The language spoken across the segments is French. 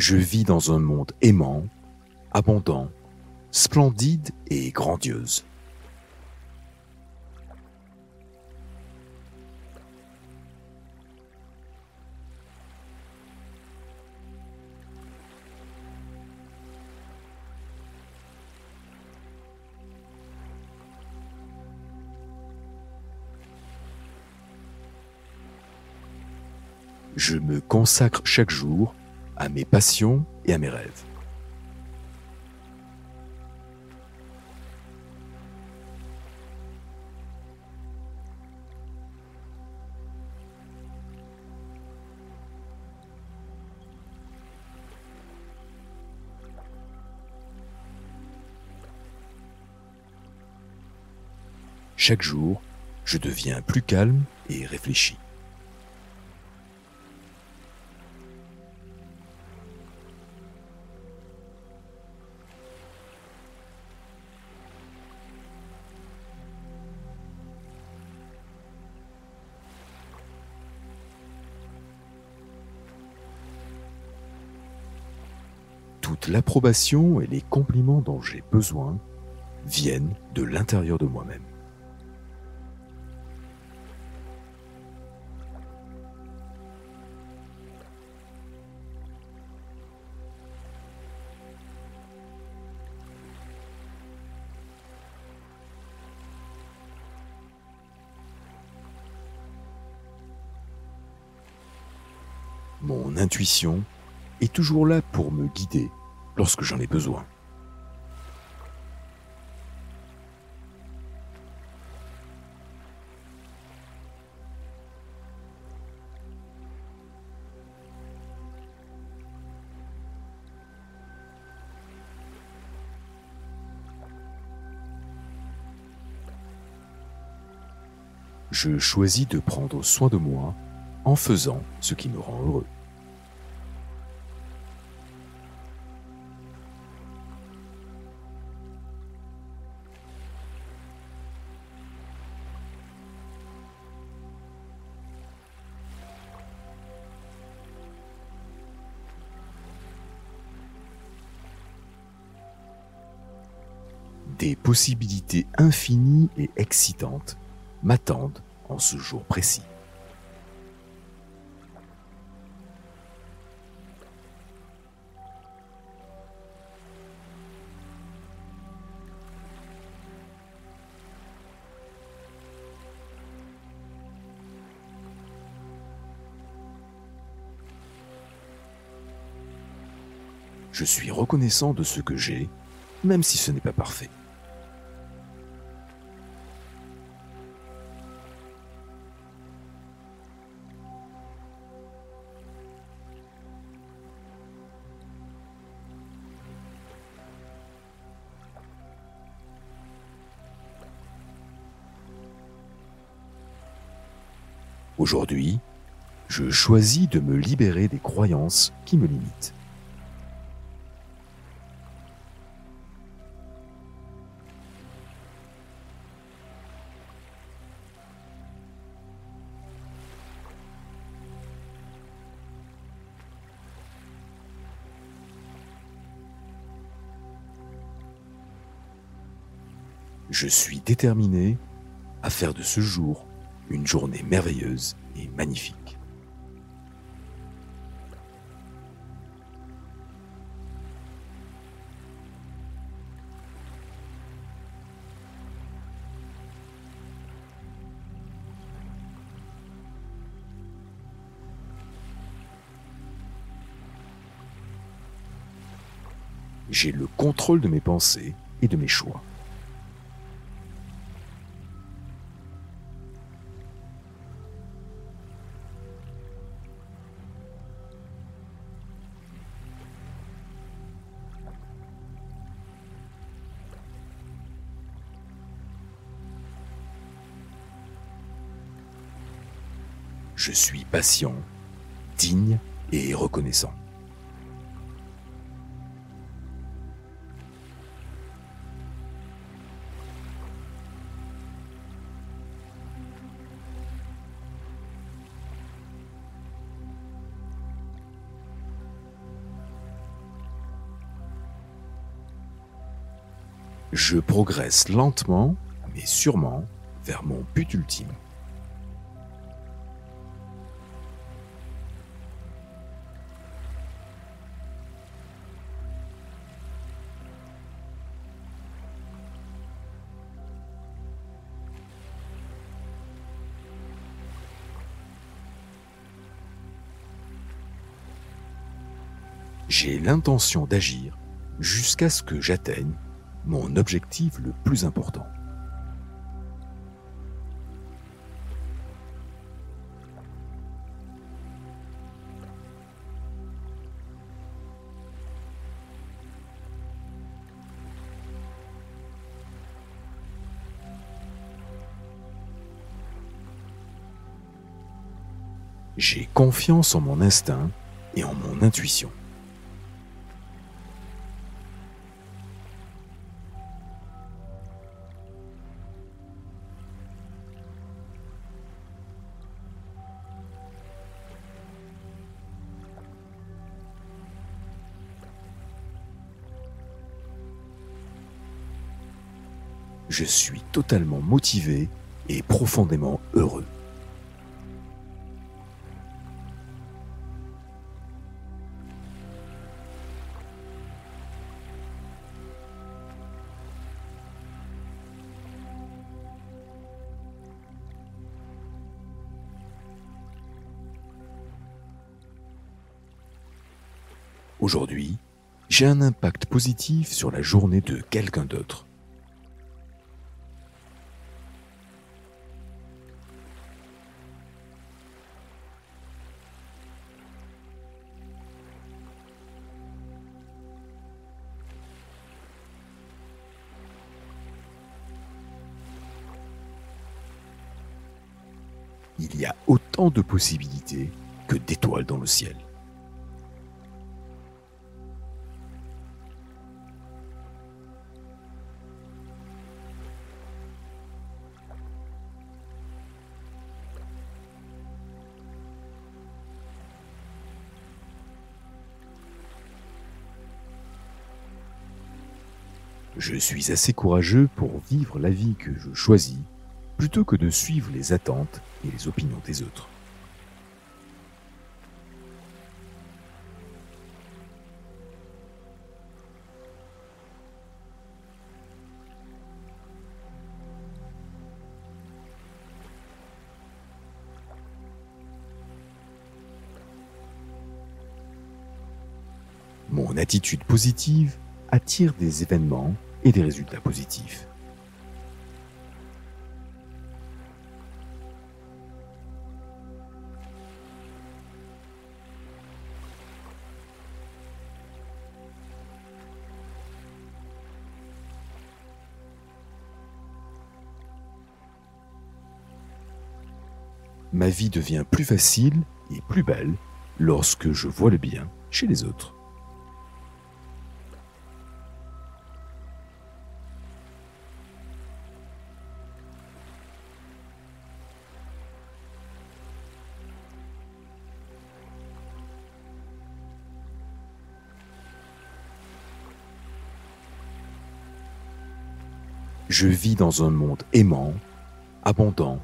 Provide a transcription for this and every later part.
Je vis dans un monde aimant, abondant, splendide et grandiose. Je me consacre chaque jour à mes passions et à mes rêves. Chaque jour, je deviens plus calme et réfléchi. Toute l'approbation et les compliments dont j'ai besoin viennent de l'intérieur de moi-même. Mon intuition est toujours là pour me guider lorsque j'en ai besoin. Je choisis de prendre soin de moi en faisant ce qui me rend heureux. Des possibilités infinies et excitantes m'attendent en ce jour précis. Je suis reconnaissant de ce que j'ai, même si ce n'est pas parfait. Aujourd'hui, je choisis de me libérer des croyances qui me limitent. Je suis déterminé à faire de ce jour une journée merveilleuse et magnifique. J'ai le contrôle de mes pensées et de mes choix. Je suis patient, digne et reconnaissant. Je progresse lentement, mais sûrement, vers mon but ultime. L'intention d'agir jusqu'à ce que j'atteigne mon objectif le plus important. J'ai confiance en mon instinct et en mon intuition. Je suis totalement motivé et profondément heureux. Aujourd'hui, j'ai un impact positif sur la journée de quelqu'un d'autre. Il y a autant de possibilités que d'étoiles dans le ciel. Je suis assez courageux pour vivre la vie que je choisis plutôt que de suivre les attentes et les opinions des autres. Mon attitude positive attire des événements et des résultats positifs. Ma vie devient plus facile et plus belle lorsque je vois le bien chez les autres. Je vis dans un monde aimant, abondant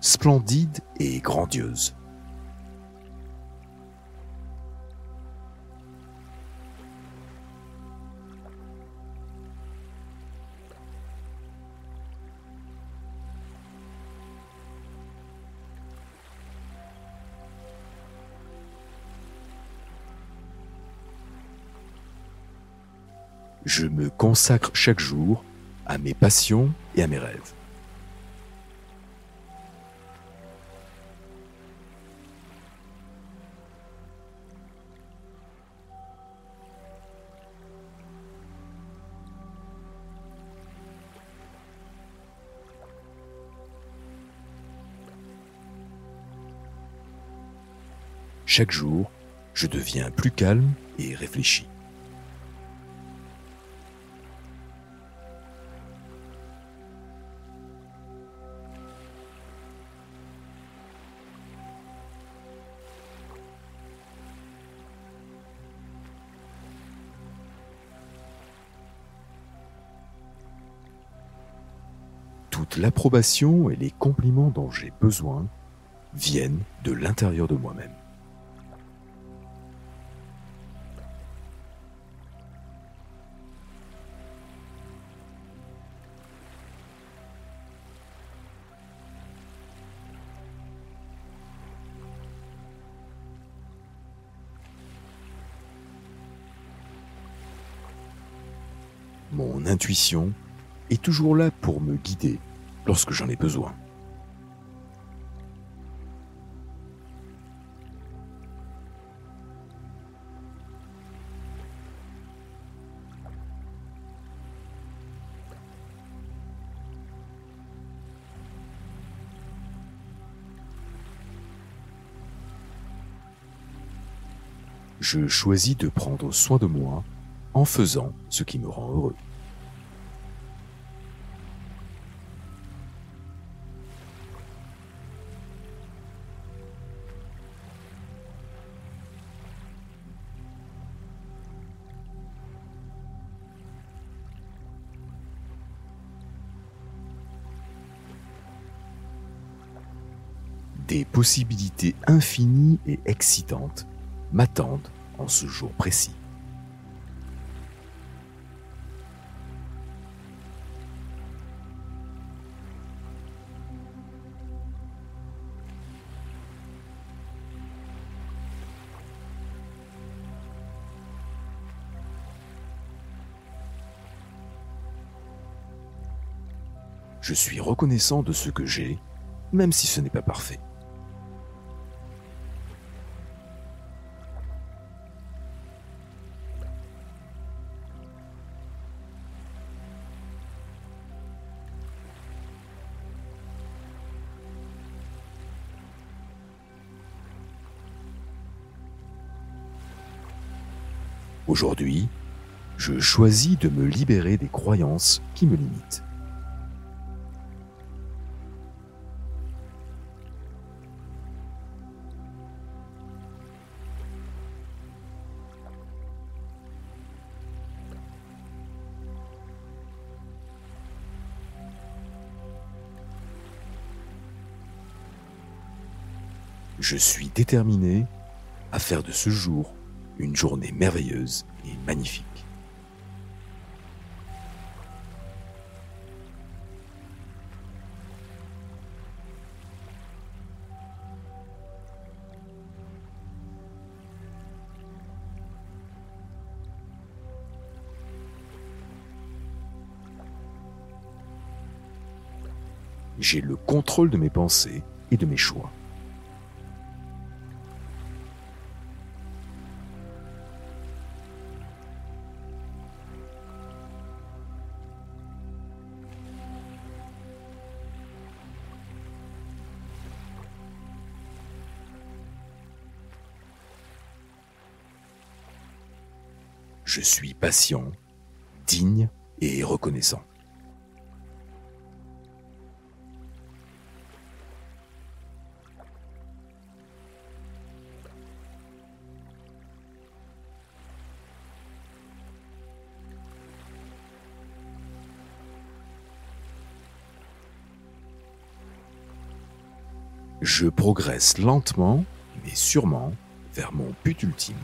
splendide et grandiose. Je me consacre chaque jour à mes passions et à mes rêves. Chaque jour, je deviens plus calme et réfléchi. toute l'approbation et les compliments dont j'ai besoin viennent de l'intérieur de moi-même. Intuition est toujours là pour me guider lorsque j'en ai besoin. Je choisis de prendre soin de moi en faisant ce qui me rend heureux. Des possibilités infinies et excitantes m'attendent en ce jour précis. Je suis reconnaissant de ce que j'ai, même si ce n'est pas parfait. Aujourd'hui, je choisis de me libérer des croyances qui me limitent. Je suis déterminé à faire de ce jour une journée merveilleuse et magnifique. J'ai le contrôle de mes pensées et de mes choix. Je suis patient, digne et reconnaissant. Je progresse lentement mais sûrement vers mon but ultime.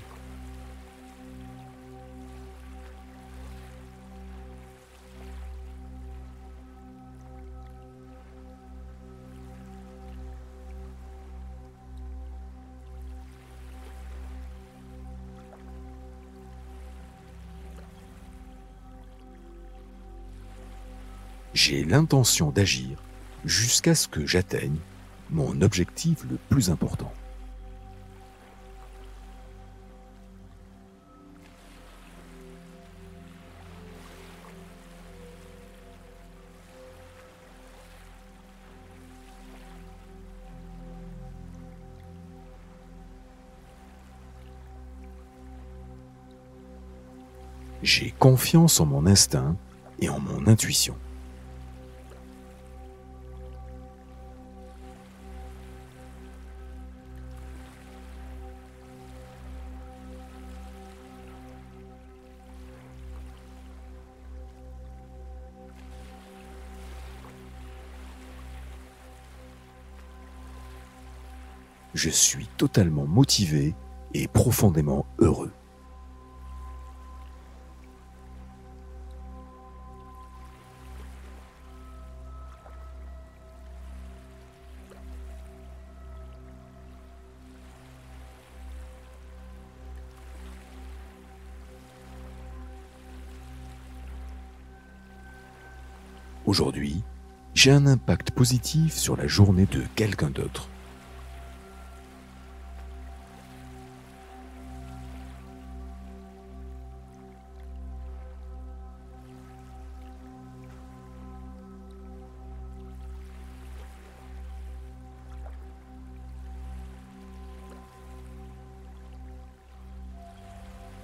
J'ai l'intention d'agir jusqu'à ce que j'atteigne mon objectif le plus important. J'ai confiance en mon instinct et en mon intuition. Je suis totalement motivé et profondément heureux. Aujourd'hui, j'ai un impact positif sur la journée de quelqu'un d'autre.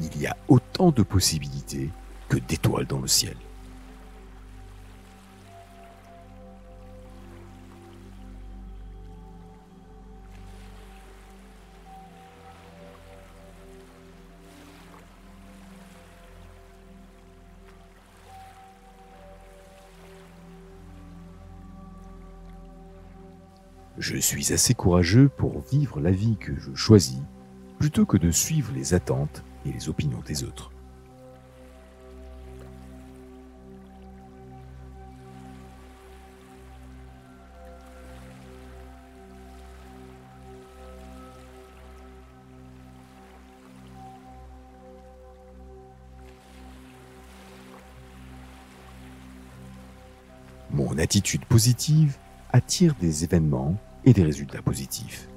Il y a autant de possibilités que d'étoiles dans le ciel. Je suis assez courageux pour vivre la vie que je choisis plutôt que de suivre les attentes et les opinions des autres. Mon attitude positive attire des événements et des résultats positifs.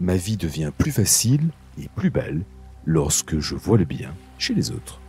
Ma vie devient plus facile et plus belle lorsque je vois le bien chez les autres.